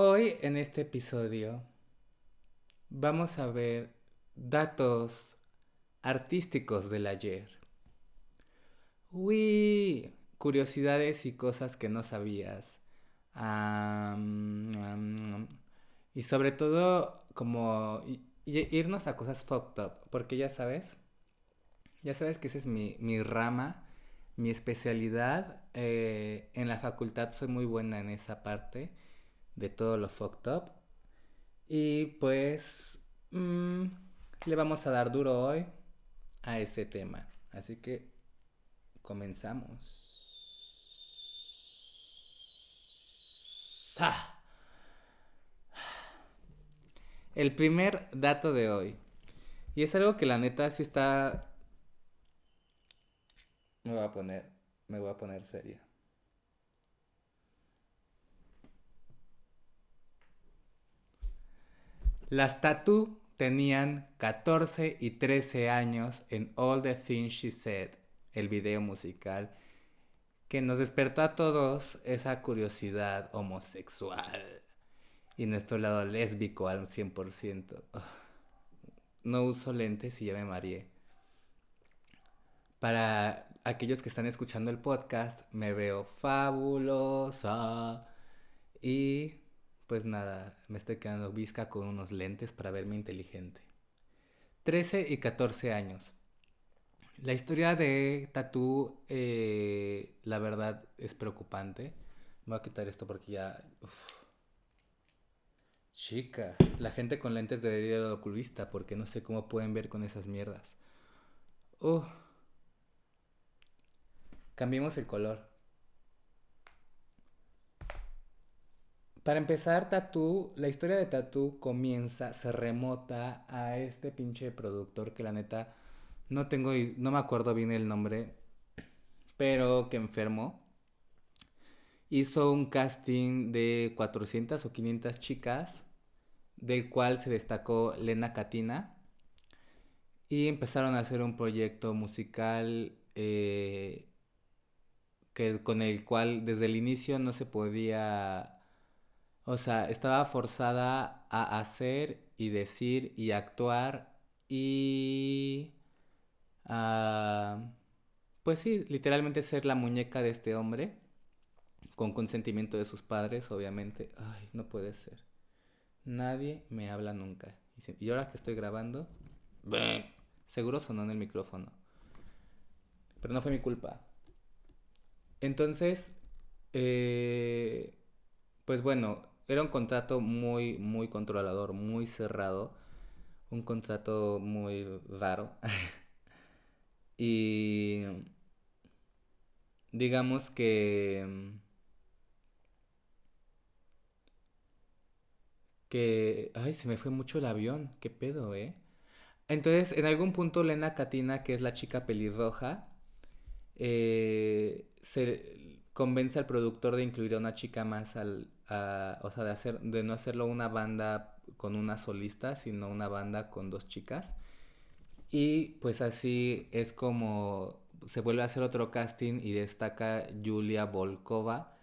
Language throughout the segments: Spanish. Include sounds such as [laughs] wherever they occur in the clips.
Hoy en este episodio vamos a ver datos artísticos del ayer. Uy, curiosidades y cosas que no sabías. y sobre todo como irnos a cosas fucked up, porque ya sabes, ya sabes que esa es mi, mi rama, mi especialidad. Eh, en la facultad soy muy buena en esa parte de todo lo fucked up. Y pues mm, le vamos a dar duro hoy a este tema. Así que comenzamos. El primer dato de hoy. Y es algo que la neta sí está... Me voy a poner, me voy a poner seria. Las Tattoo tenían 14 y 13 años en All the Things She Said, el video musical, que nos despertó a todos esa curiosidad homosexual y nuestro lado lésbico al 100%. No uso lentes y ya me mareé. Para aquellos que están escuchando el podcast, me veo fabulosa. Y pues nada, me estoy quedando visca con unos lentes para verme inteligente. 13 y 14 años. La historia de Tatú, eh, la verdad, es preocupante. Voy a quitar esto porque ya... Chica, la gente con lentes debería ir al oculista porque no sé cómo pueden ver con esas mierdas. Uh. Cambiemos el color. Para empezar, Tatú, la historia de Tatú comienza, se remota a este pinche productor que la neta no tengo, no me acuerdo bien el nombre, pero que enfermo. Hizo un casting de 400 o 500 chicas del cual se destacó Lena Katina. Y empezaron a hacer un proyecto musical eh, que, con el cual desde el inicio no se podía, o sea, estaba forzada a hacer y decir y actuar y... pues sí, literalmente ser la muñeca de este hombre, con consentimiento de sus padres, obviamente. Ay, no puede ser. Nadie me habla nunca. Y ahora que estoy grabando, seguro sonó en el micrófono. Pero no fue mi culpa. Entonces, eh, pues bueno, era un contrato muy, muy controlador, muy cerrado. Un contrato muy raro. [laughs] y digamos que que, ay, se me fue mucho el avión, qué pedo, ¿eh? Entonces, en algún punto Lena Katina, que es la chica pelirroja, eh, se convence al productor de incluir a una chica más al, o sea, de hacer, de no hacerlo una banda con una solista, sino una banda con dos chicas. Y pues así es como se vuelve a hacer otro casting y destaca Julia Volkova,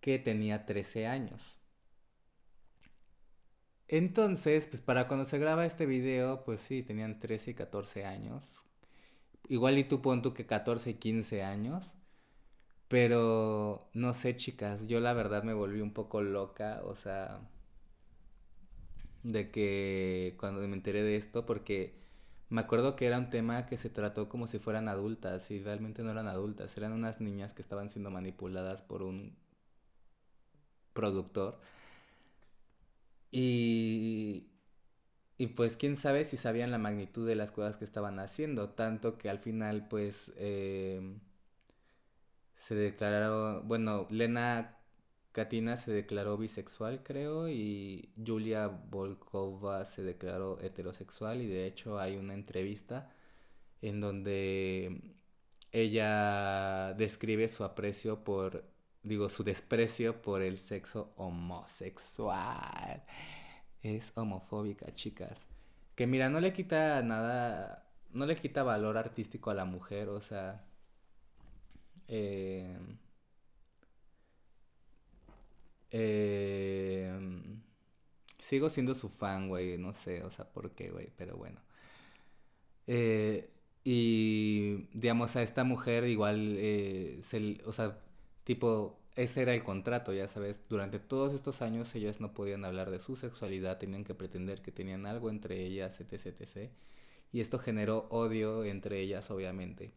que tenía 13 años. Entonces, pues para cuando se graba este video, pues sí, tenían 13 y 14 años. Igual y tú pon tú que 14 y 15 años. Pero no sé, chicas, yo la verdad me volví un poco loca, o sea, de que cuando me enteré de esto, porque me acuerdo que era un tema que se trató como si fueran adultas y realmente no eran adultas, eran unas niñas que estaban siendo manipuladas por un productor. Y, y pues quién sabe si sabían la magnitud de las cosas que estaban haciendo, tanto que al final pues em, se declararon, bueno, Lena Katina se declaró bisexual creo y Julia Volkova se declaró heterosexual y de hecho hay una entrevista en donde ella describe su aprecio por digo, su desprecio por el sexo homosexual. Es homofóbica, chicas. Que mira, no le quita nada, no le quita valor artístico a la mujer, o sea... Eh, eh, Sigo siendo su fan, güey. No sé, o sea, por qué, güey. Pero bueno. Eh, y, digamos, a esta mujer igual, eh, se, o sea, tipo, ese era el contrato, ya sabes. Durante todos estos años ellas no podían hablar de su sexualidad, tenían que pretender que tenían algo entre ellas, etc, etc. Y esto generó odio entre ellas, obviamente.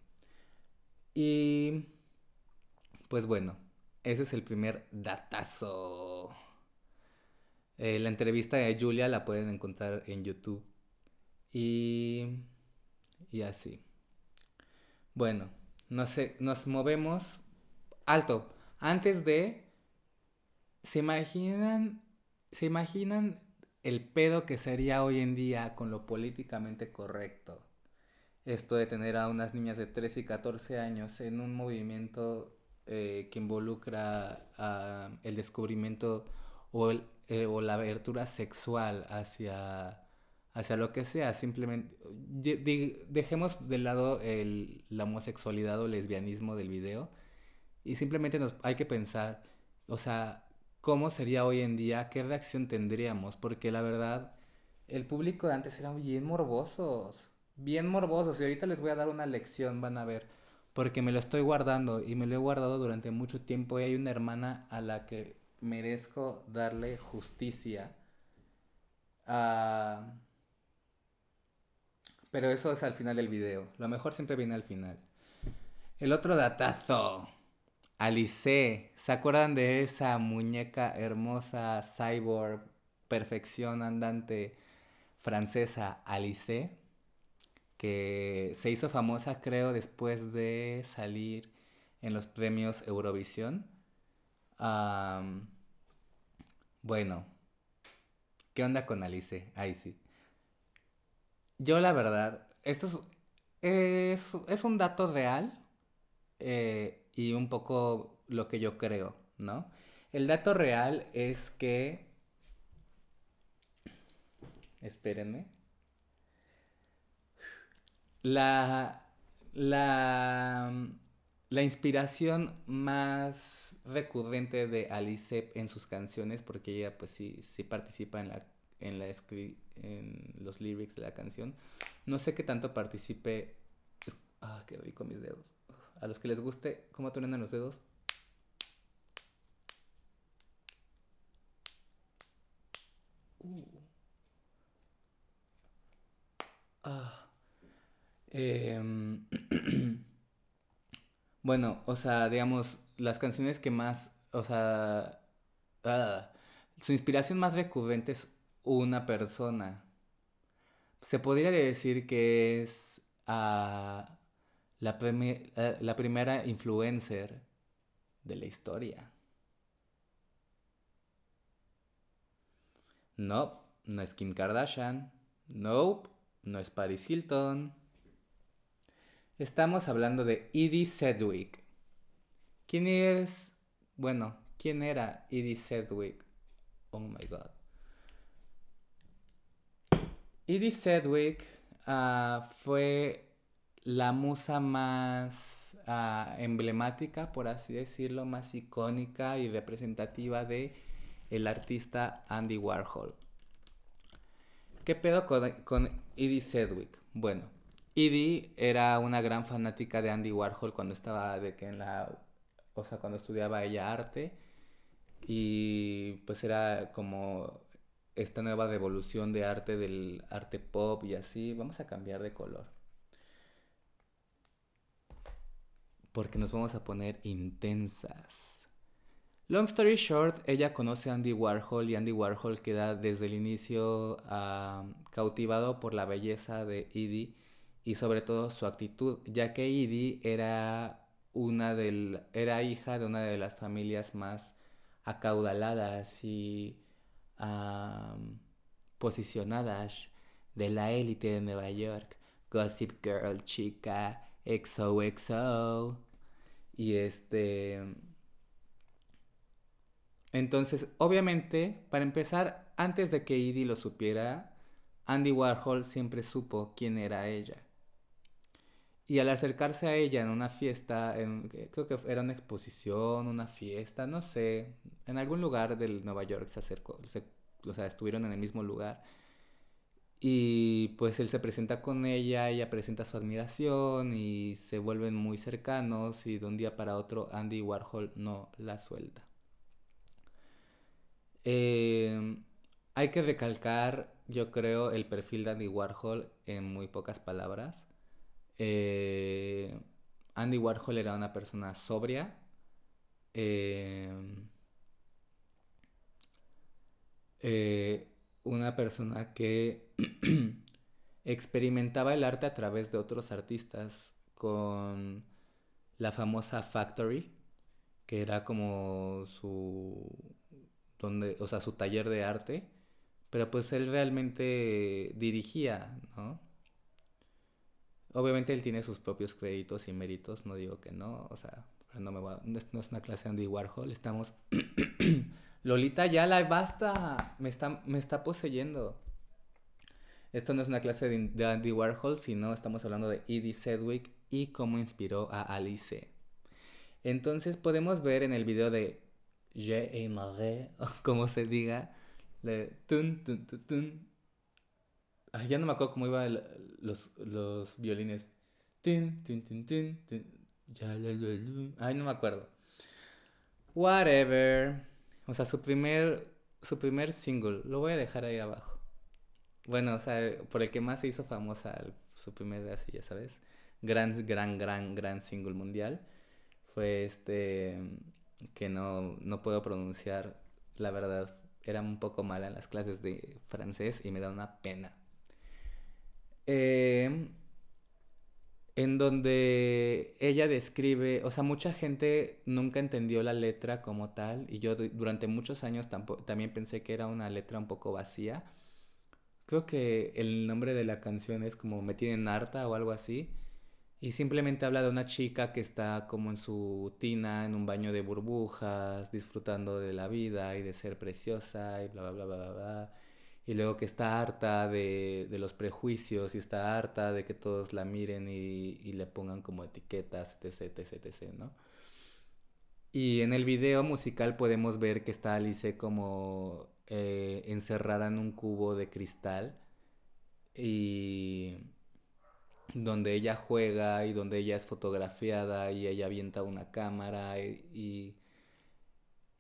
Y, pues bueno, ese es el primer datazo. Eh, la entrevista de Julia la pueden encontrar en YouTube. Y, y así. Bueno, no sé, nos movemos. Alto. Antes de. ¿Se imaginan? ¿Se imaginan el pedo que sería hoy en día con lo políticamente correcto? Esto de tener a unas niñas de 13 y 14 años en un movimiento eh, que involucra el descubrimiento o el eh, o la abertura sexual hacia, hacia lo que sea. Simplemente dejemos de lado el, la homosexualidad o lesbianismo del video y simplemente nos, hay que pensar, o sea, cómo sería hoy en día, qué reacción tendríamos, porque la verdad, el público de antes era bien morbosos, bien morbosos, y ahorita les voy a dar una lección, van a ver, porque me lo estoy guardando y me lo he guardado durante mucho tiempo y hay una hermana a la que merezco darle justicia. Ah, pero eso es al final del video. Lo mejor siempre viene al final. El otro datazo. Alice. ¿Se acuerdan de esa muñeca hermosa, cyborg, perfección andante francesa, Alice? Que se hizo famosa, creo, después de salir en los premios Eurovisión bueno, ¿qué onda con Alice? Ahí sí. Yo la verdad, esto es, es, un dato real eh, y un poco lo que yo creo, ¿no? El dato real es que... Espérenme. La... La... La inspiración más recurrente de Alice en sus canciones, porque ella pues sí, sí participa en la en la en los lyrics de la canción. No sé qué tanto participe. Ah, qué rico mis dedos. A los que les guste cómo truenan los dedos. Uh. Ah. Eh, [clears throat] Bueno, o sea, digamos, las canciones que más, o sea, ah, su inspiración más recurrente es una persona. Se podría decir que es ah, la, eh, la primera influencer de la historia. No, no es Kim Kardashian. Nope, no es Paris Hilton. Estamos hablando de Edie Sedgwick. ¿Quién es? Bueno, ¿quién era Edie Sedgwick? Oh my god. Edie Sedgwick ah, fue la musa más ah, emblemática, por así decirlo, más icónica y representativa de el artista Andy Warhol. ¿Qué pedo con, con Edie Sedgwick? Bueno, Edie era una gran fanática de Andy Warhol cuando estaba de que en la, o sea, cuando estudiaba ella arte y pues era como esta nueva devolución de arte del arte pop y así, vamos a cambiar de color. Porque nos vamos a poner intensas. Long story short, ella conoce a Andy Warhol y Andy Warhol queda desde el inicio ah, cautivado por la belleza de Edie y sobre todo su actitud, ya que Edie era, una del, era hija de una de las familias más acaudaladas y posicionadas de la élite de Nueva York. Gossip Girl, chica, XOXO. Y este... Entonces, obviamente, para empezar, antes de que Edie lo supiera, Andy Warhol siempre supo quién era ella. Y al acercarse a ella en una fiesta, en, creo que era una exposición, una fiesta, no sé, en algún lugar del Nueva York se acercó, se, o sea, estuvieron en el mismo lugar. Y pues él se presenta con ella, ella presenta su admiración y se vuelven muy cercanos y de un día para otro Andy Warhol no la suelta. Eh, hay que recalcar, yo creo, el perfil de Andy Warhol en muy pocas palabras. Eh, Andy Warhol era una persona sobria. Eh, una persona que [clears throat] experimentaba el arte a través de otros artistas con la famosa Factory, que era como su donde, o sea, su taller de arte, pero pues él realmente dirigía, ¿no? Obviamente él tiene sus propios créditos y méritos, no digo que no, o sea, no me va, no es una clase de Andy Warhol, estamos [clears throat] Lolita ya la basta, me está me está poseyendo. Esto no es una clase de, Andy Warhol, sino estamos hablando de Edie Sedgwick y cómo inspiró a Alice. Entonces podemos ver en el video de Je aimerais, [laughs] o como se diga, le tun, tun, tun, tun. Ay, ya no me acuerdo cómo iban los, los violines. Tun, tun, tun, tun, tun. Ya, la, la, Ay, no me acuerdo. Whatever. O sea, su primer, su primer single. Lo voy a dejar ahí abajo. Bueno, o sea, por el que más se hizo famosa su primer así, ya sabes. Gran, gran, gran, gran single mundial. Fue este que no, no puedo pronunciar. La verdad, era un poco mala en las clases de francés y me da una pena. Eh, en donde ella describe, o sea, mucha gente nunca entendió la letra como tal y yo durante muchos años también pensé que era una letra un poco vacía Creo que el nombre de la canción es como Me tienen harta o algo así. Y simplemente habla de una chica que está como en su tina, en un baño de burbujas, disfrutando de la vida y de ser preciosa y bla, bla, bla, bla, bla. Y luego que está harta de, de los prejuicios y está harta de que todos la miren y, y le pongan como etiquetas, etc, etc, etc, ¿no? Y en el video musical podemos ver que está Alice como eh, encerrada en un cubo de cristal y donde ella juega y donde ella es fotografiada y ella avienta una cámara y,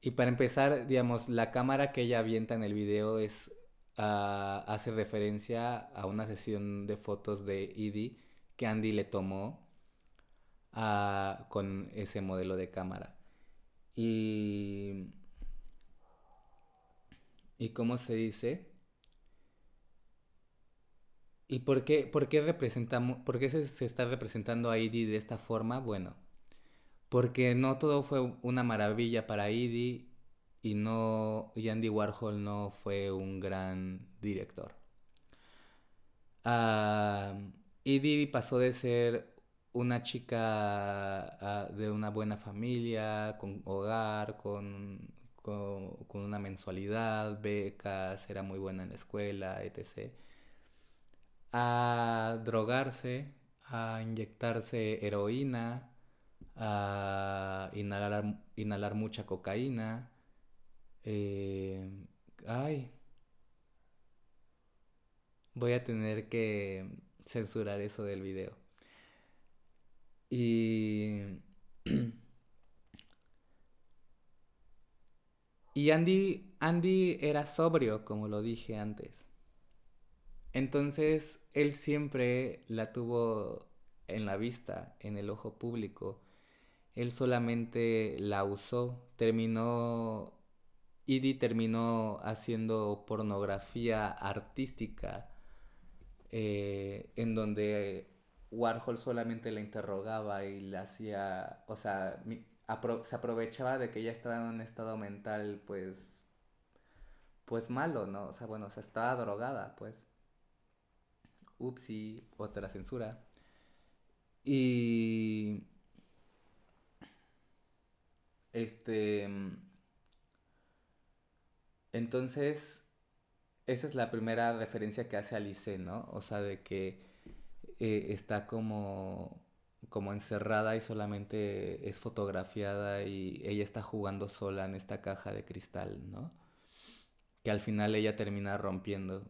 y, para empezar, digamos, la cámara que ella avienta en el video es ah, hace referencia a una sesión de fotos de Edie que Andy le tomó ah, con ese modelo de cámara. Y ¿Y cómo se dice? ¿Y por qué, por qué representamos, por qué se, está representando a Edie de esta forma? Bueno, porque no todo fue una maravilla para Edie y no y Andy Warhol no fue un gran director. Uh, Edie pasó de ser una chica ah, de una buena familia, con hogar, con con, una mensualidad, becas, era muy buena en la escuela, etc. A drogarse, a inyectarse heroína, a inhalar, inhalar mucha cocaína. Eh, ay, voy a tener que censurar eso del video. Y [clears throat] Y Andy, Andy era sobrio, como lo dije antes. Entonces, él siempre la tuvo en la vista, en el ojo público. Él solamente la usó. Terminó, Edie terminó haciendo pornografía artística, eh, en donde Warhol solamente la interrogaba y le hacía, o sea, se aprovechaba de que ella estaba en un estado mental, pues, pues malo, ¿no? O sea, bueno, o sea, estaba drogada, pues. Upsi, otra censura. Y... Este... Entonces, esa es la primera referencia que hace Alice, ¿no? O sea, de que eh, está como como encerrada y solamente es fotografiada y ella está jugando sola en esta caja de cristal, ¿no? que al final ella termina rompiendo.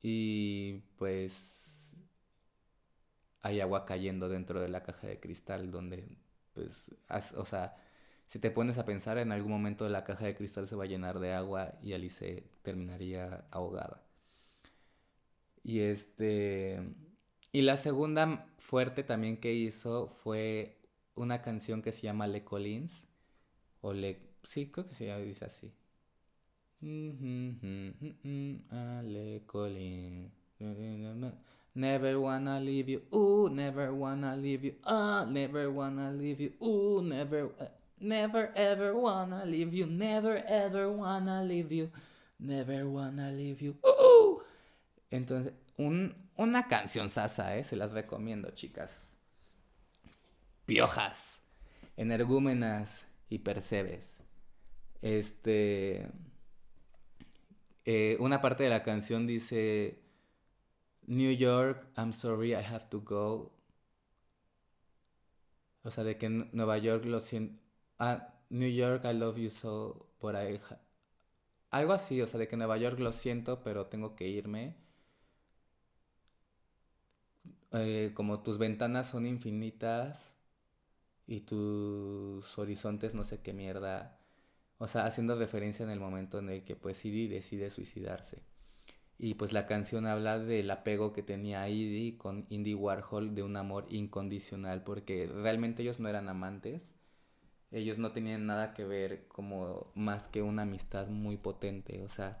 Y pues hay agua cayendo dentro de la caja de cristal donde pues, o sea, si te pones a pensar en algún momento la caja de cristal se va a llenar de agua y Alice terminaría ahogada. Y este y la segunda fuerte también que hizo fue una canción que se llama Le Collins o Le sí, creo que se llama dice así. Le Collins. Never wanna leave you, ooh, never wanna leave you, ah, never wanna leave you, ooh, never, uh, never ever wanna leave you, never ever wanna leave you, never wanna leave you, ooh. Entonces, un, una canción sasa, ¿eh? Se las recomiendo, chicas. Piojas, energúmenas y percebes. Este. Eh, una parte de la canción dice. New York, I'm sorry, I have to go. O sea, de que Nueva York lo siento. Ah, New York, I love you so, por ahí. Algo así, o sea, de que Nueva York lo siento, pero tengo que irme. Eh, como tus ventanas son infinitas y tus horizontes no sé qué mierda. O sea, haciendo referencia en el momento en el que pues Siri decide suicidarse. Y pues la canción habla del apego que tenía Edie con Indy Warhol de un amor incondicional, porque realmente ellos no eran amantes, ellos no tenían nada que ver como más que una amistad muy potente, o sea,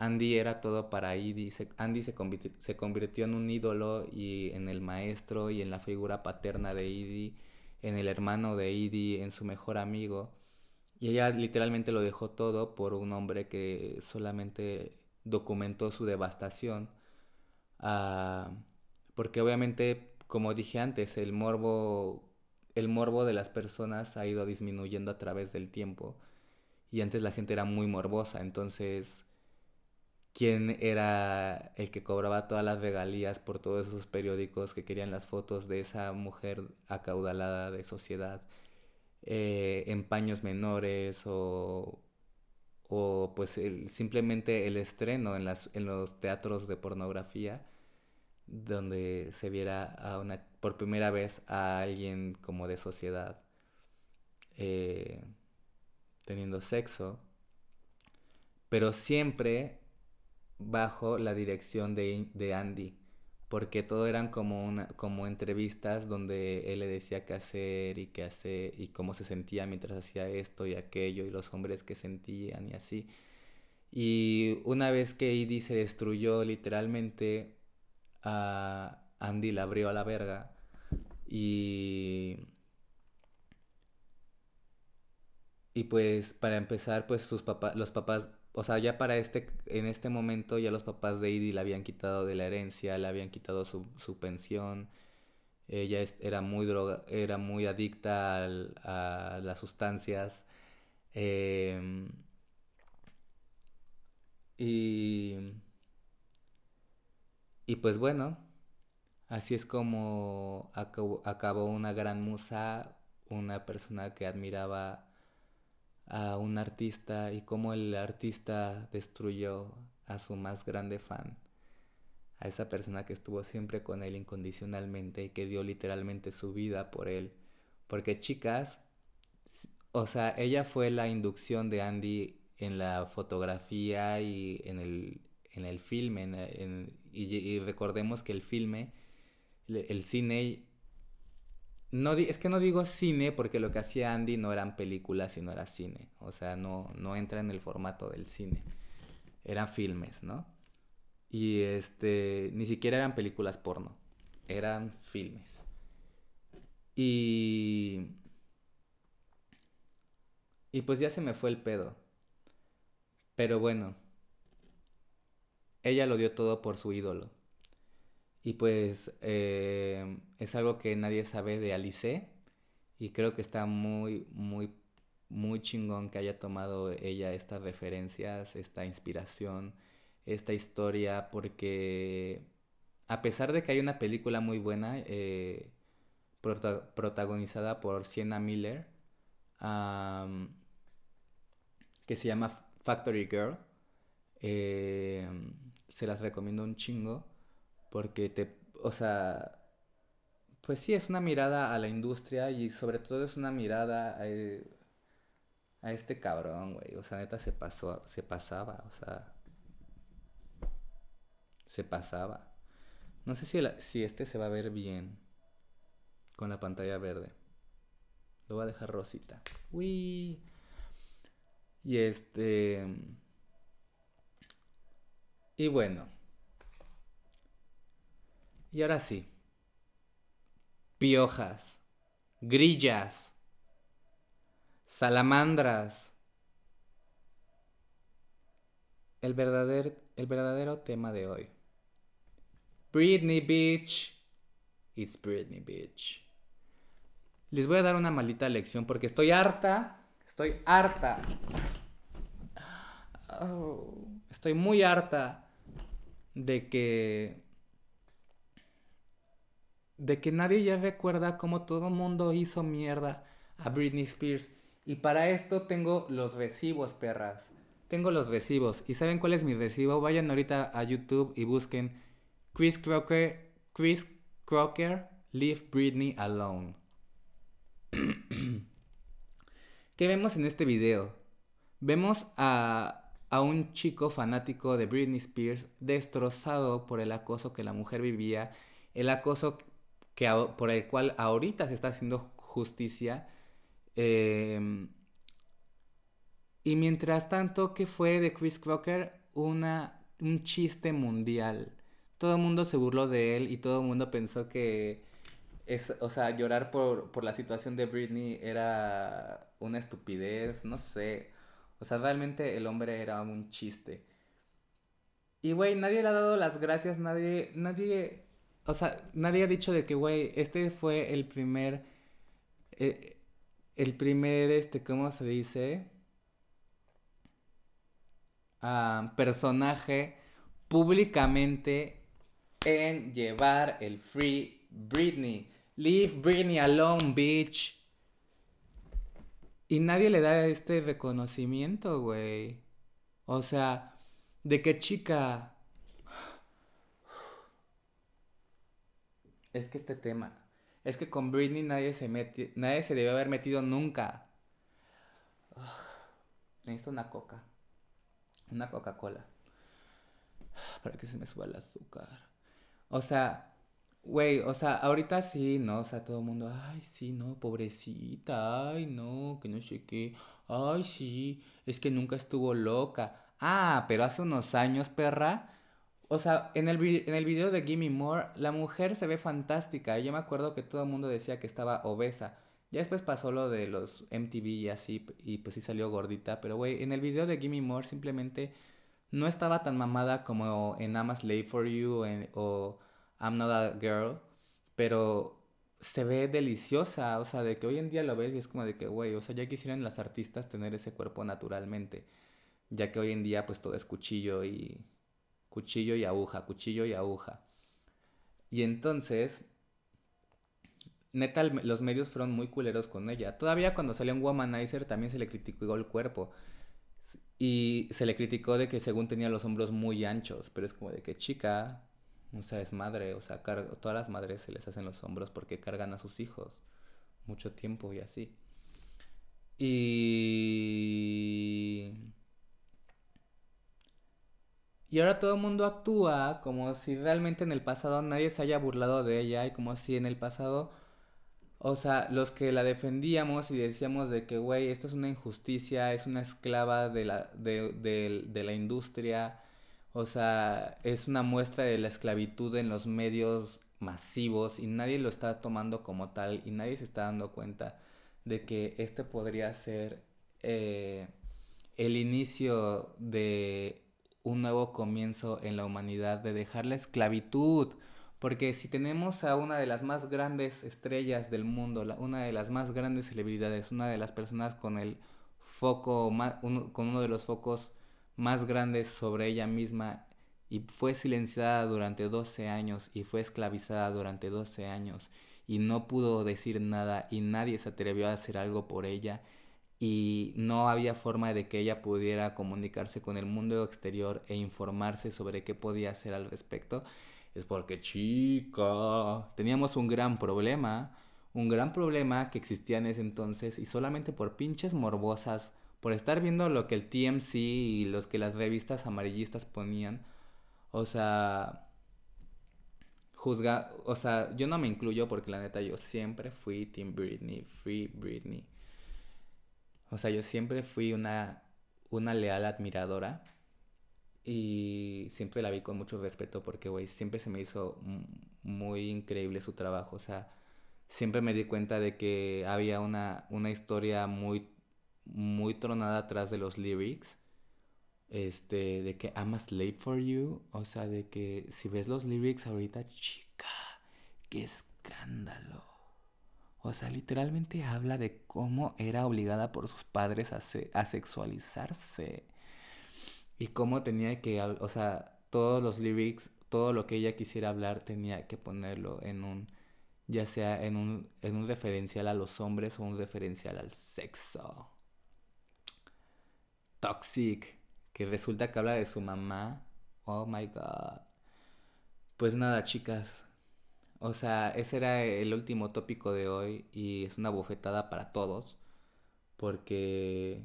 Andy era todo para Edie, Andy se convirtió, se convirtió en un ídolo y en el maestro y en la figura paterna de Edie, en el hermano de Edie, en su mejor amigo. Y ella literalmente lo dejó todo por un hombre que solamente documentó su devastación. Ah, porque obviamente, como dije antes, el morbo, el morbo de las personas ha ido disminuyendo a través del tiempo. Y antes la gente era muy morbosa, entonces quién era el que cobraba todas las regalías por todos esos periódicos que querían las fotos de esa mujer acaudalada de sociedad eh, en paños menores o o pues el, simplemente el estreno en, las, en los teatros de pornografía donde se viera a una, por primera vez a alguien como de sociedad eh, teniendo sexo, pero siempre bajo la dirección de, de Andy porque todo eran como una como entrevistas donde él le decía qué hacer y qué hacer y cómo se sentía mientras hacía esto y aquello y los hombres que sentían y así. Y una vez que Edie se destruyó literalmente Andy la abrió a la verga y y pues para empezar pues sus papás los papás o sea, ya para este, en este momento ya los papás de Edie le habían quitado de la herencia, le habían quitado su, su pensión, ella era muy droga, era muy adicta a las sustancias. Em, y, y pues bueno, así es como acabó una gran musa, una persona que admiraba a un artista y cómo el artista destruyó a su más grande fan, a esa persona que estuvo siempre con él incondicionalmente y que dio literalmente su vida por él. Porque chicas, o sea, ella fue la inducción de Andy en la fotografía y en el, en el filme, y, recordemos que el filme, el cine no, es que no digo cine porque lo que hacía Andy no eran películas, sino era cine. O sea, no, no entra en el formato del cine. Eran filmes, ¿no? Y este, ni siquiera eran películas porno. Eran filmes. Y... Y pues ya se me fue el pedo. Pero bueno. Ella lo dio todo por su ídolo. Y pues eh, es algo que nadie sabe de Alice y creo que está muy, muy, muy chingón que haya tomado ella estas referencias, esta inspiración, esta historia, porque a pesar de que hay una película muy buena eh, protagonizada por Sienna Miller, que se llama Factory Girl, Eh, se las recomiendo un chingo porque te, o sea, pues sí, es una mirada a la industria y sobre todo es una mirada a, a este cabrón, güey. O sea, neta se pasó, se pasaba, o sea, se pasaba. No sé si, si este se va a ver bien con la pantalla verde. Lo voy a dejar rosita. Uy. Y este... Y bueno. Y ahora sí. Piojas. Grillas. Salamandras. El verdadero, el verdadero tema de hoy. Britney Beach. It's Britney Beach. Les voy a dar una maldita lección porque estoy harta. Estoy harta. Oh, estoy muy harta de que. De que nadie ya recuerda cómo todo el mundo hizo mierda a Britney Spears. Y para esto tengo los recibos, perras. Tengo los recibos. ¿Y saben cuál es mi recibo? Vayan ahorita a YouTube y busquen Chris Crocker, Chris Crocker, Leave Britney Alone. [clears throat] ¿Qué vemos en este video? Vemos a, a, un chico fanático de Britney Spears destrozado por el acoso que la mujer vivía, el acoso que, por el cual ahorita se está haciendo justicia. Em, y mientras tanto, ¿qué fue de Chris Crocker? Una, un chiste mundial todo el mundo se burló de él y todo el mundo pensó que es, o sea, llorar por, por la situación de Britney era una estupidez, no sé. O sea, realmente el hombre era un chiste. Y, güey, nadie le ha dado las gracias, nadie, nadie, o sea, nadie ha dicho de que, güey, este fue el primer, eh, el primer, este, ¿cómo se dice? Ah, personaje públicamente en llevar el Free Britney. Leave Britney alone, bitch. Y nadie le da este reconocimiento, güey. O sea, de qué chica. Es que este tema. Es que con Britney nadie se metió. Nadie se debe haber metido nunca. Necesito una coca. Una Coca-Cola. Para que se me suba el azúcar. O sea, güey, o sea, ahorita sí, ¿no? O sea, todo el mundo, ay, sí, no, pobrecita, ay, no, que no sé qué, ay, sí, es que nunca estuvo loca. Ah, pero hace unos años, perra. O sea, en el, en el video de Gimme More, la mujer se ve fantástica. Yo me acuerdo que todo el mundo decía que estaba obesa. Ya después pasó lo de los MTV y así, y pues sí salió gordita. Pero, güey, en el video de Gimme More simplemente no estaba tan mamada como en I'm a Slave for You o I'm Not a Girl, pero se ve deliciosa, o sea, de que hoy en día lo ves y es como de que, güey, o sea, ya quisieran las artistas tener ese cuerpo naturalmente, ya que hoy en día pues todo es cuchillo y cuchillo y aguja, cuchillo y aguja. Y entonces, neta, los medios fueron muy culeros con ella. Todavía cuando salió un Womanizer también se le criticó el cuerpo. Y se le criticó de que según tenía los hombros muy anchos, pero es como de que chica, o sea, es madre, o sea, todas las madres se les hacen los hombros porque cargan a sus hijos mucho tiempo y así. Y... Y ahora todo el mundo actúa como si realmente en el pasado nadie se haya burlado de ella y como si en el pasado o sea, los que la defendíamos y decíamos de que, güey, esto es una injusticia, es una esclava de la, de, de, la industria, o sea, es una muestra de la esclavitud en los medios masivos y nadie lo está tomando como tal y nadie se está dando cuenta de que este podría ser eh, el inicio de un nuevo comienzo en la humanidad, de dejar la esclavitud. Porque si tenemos a una de las más grandes estrellas del mundo, una de las más grandes celebridades, una de las personas con el foco, con uno de los focos más grandes sobre ella misma y fue silenciada durante 12 años y fue esclavizada durante 12 años y no pudo decir nada y nadie se atrevió a hacer algo por ella, y no había forma de que ella pudiera comunicarse con el mundo exterior e informarse sobre qué podía hacer al respecto, es porque chica, teníamos un gran problema, un gran problema que existía en ese entonces y solamente por pinches morbosas, por estar viendo lo que el TMC y los que las revistas amarillistas ponían, o sea, juzga, o sea, yo no me incluyo porque la neta yo siempre fui Team Britney, Free Britney. O sea, yo siempre fui una, una leal admiradora y siempre la vi con mucho respeto porque, güey, siempre se me hizo muy increíble su trabajo. O sea, siempre me di cuenta de que había una, una historia muy, muy tronada atrás de los lyrics. Este, de que I'm a slave for you. O sea, de que si ves los lyrics ahorita, chica, qué escándalo. O sea, literalmente habla de cómo era obligada por sus padres a, a sexualizarse. Y cómo tenía que, o sea, todos los lyrics, todo lo que ella quisiera hablar tenía que ponerlo en un, ya sea en un, en un referencial a los hombres o un referencial al sexo. Toxic, que resulta que habla de su mamá. Oh my god. Pues nada, chicas, o sea, ese era el último tópico de hoy y es una bofetada para todos porque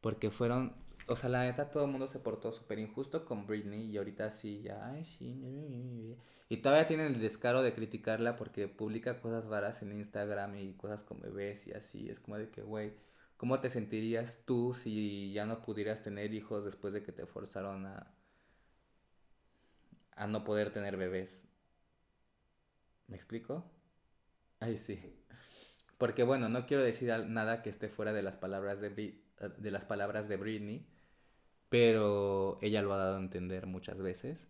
porque fueron, o sea, la neta todo el mundo se portó súper injusto con Britney y ahorita sí ya, ay, sí, y todavía tienen el descaro de criticarla porque publica cosas raras en Instagram y cosas con bebés y así, es como de que, güey, ¿cómo te sentirías tú si ya no pudieras tener hijos después de que te forzaron a a no poder tener bebés? ¿Me explico? Ay, sí. Porque bueno, no quiero decir nada que esté fuera de las palabras de, de las palabras de Britney, pero ella lo ha dado a entender muchas veces.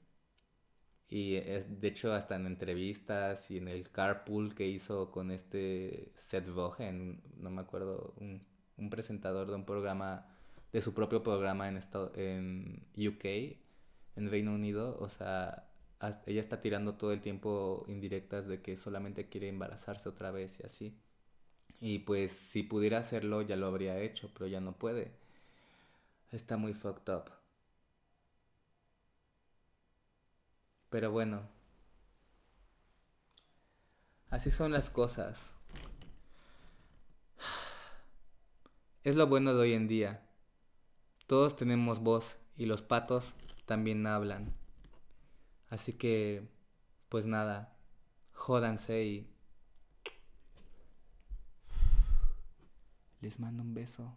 Y es, de hecho hasta en entrevistas y en el carpool que hizo con este Seth Rogen, no me acuerdo, un, un presentador de un programa, de su propio programa en, estado, en UK, en Reino Unido, o sea, ella está tirando todo el tiempo indirectas de que solamente quiere embarazarse otra vez y así. Y pues si pudiera hacerlo ya lo habría hecho, pero ya no puede. Está muy fucked up. Pero bueno. Así son las cosas. Es lo bueno de hoy en día. Todos tenemos voz y los patos también hablan. Así que, pues nada, jódanse y les mando un beso.